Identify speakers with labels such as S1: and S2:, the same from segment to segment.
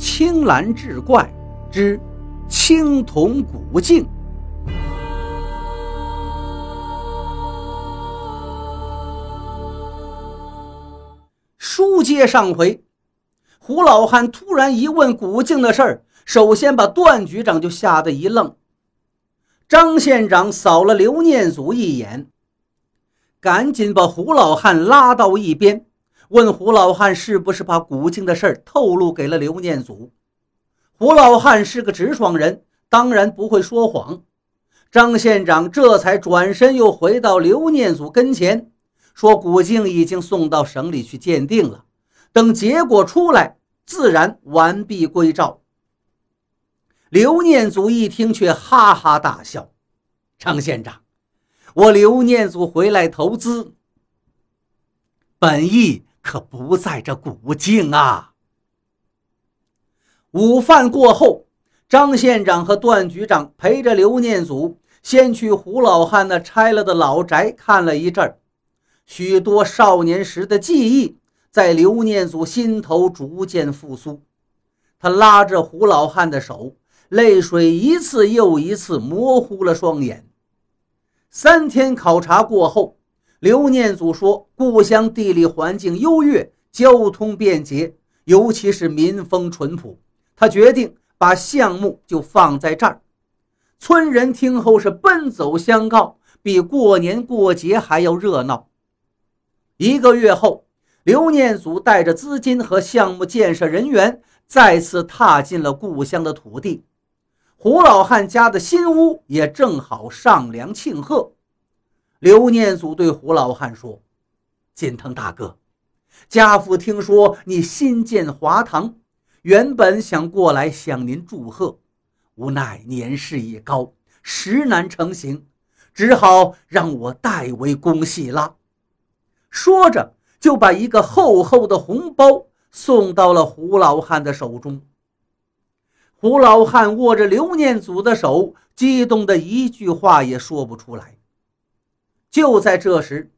S1: 青蓝志怪之青铜古镜。书接上回，胡老汉突然一问古镜的事儿，首先把段局长就吓得一愣。张县长扫了刘念祖一眼，赶紧把胡老汉拉到一边。问胡老汉是不是把古镜的事儿透露给了刘念祖？胡老汉是个直爽人，当然不会说谎。张县长这才转身又回到刘念祖跟前，说：“古镜已经送到省里去鉴定了，等结果出来，自然完璧归赵。”刘念祖一听，却哈哈大笑：“张县长，我刘念祖回来投资，本意……”可不在这古镜啊！午饭过后，张县长和段局长陪着刘念祖先去胡老汉那拆了的老宅看了一阵儿，许多少年时的记忆在刘念祖心头逐渐复苏。他拉着胡老汉的手，泪水一次又一次模糊了双眼。三天考察过后。刘念祖说：“故乡地理环境优越，交通便捷，尤其是民风淳朴。他决定把项目就放在这儿。”村人听后是奔走相告，比过年过节还要热闹。一个月后，刘念祖带着资金和项目建设人员再次踏进了故乡的土地。胡老汉家的新屋也正好上梁庆贺。刘念祖对胡老汉说：“金腾大哥，家父听说你新建华堂，原本想过来向您祝贺，无奈年事已高，实难成行，只好让我代为恭喜了。”说着，就把一个厚厚的红包送到了胡老汉的手中。胡老汉握着刘念祖的手，激动的一句话也说不出来。就在这时，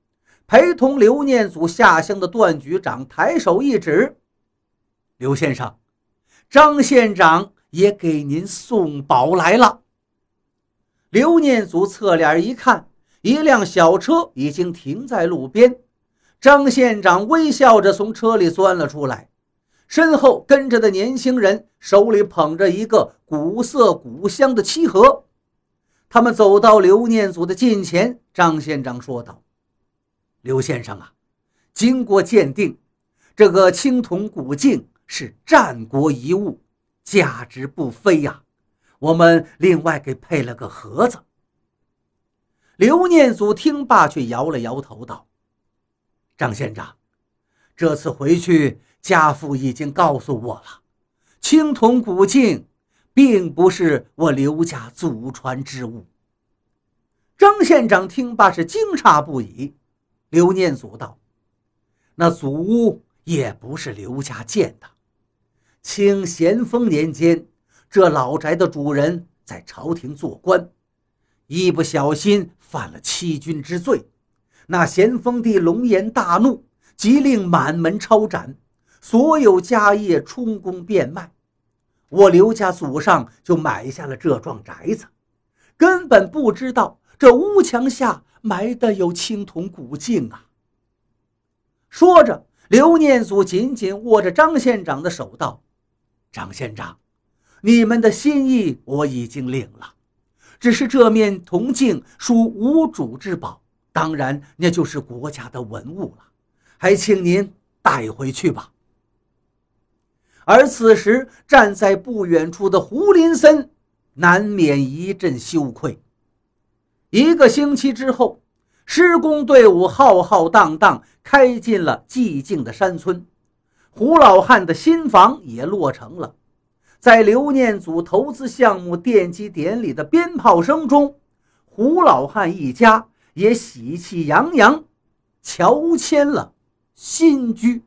S1: 陪同刘念祖下乡的段局长抬手一指：“刘先生，张县长也给您送宝来了。”刘念祖侧脸一看，一辆小车已经停在路边。张县长微笑着从车里钻了出来，身后跟着的年轻人手里捧着一个古色古香的漆盒。他们走到刘念祖的近前，张县长说道：“刘先生啊，经过鉴定，这个青铜古镜是战国遗物，价值不菲呀。我们另外给配了个盒子。”刘念祖听罢，却摇了摇头道：“张县长，这次回去，家父已经告诉我了，青铜古镜。”并不是我刘家祖传之物。张县长听罢是惊诧不已。刘念祖道：“那祖屋也不是刘家建的。清咸丰年间，这老宅的主人在朝廷做官，一不小心犯了欺君之罪。那咸丰帝龙颜大怒，即令满门抄斩，所有家业充公变卖。”我刘家祖上就买下了这幢宅子，根本不知道这屋墙下埋的有青铜古镜啊！说着，刘念祖紧紧握着张县长的手道：“张县长，你们的心意我已经领了，只是这面铜镜属无主之宝，当然那就是国家的文物了，还请您带回去吧。”而此时，站在不远处的胡林森难免一阵羞愧。一个星期之后，施工队伍浩浩荡荡开进了寂静的山村，胡老汉的新房也落成了。在刘念祖投资项目奠基典礼的鞭炮声中，胡老汉一家也喜气洋洋，乔迁了新居。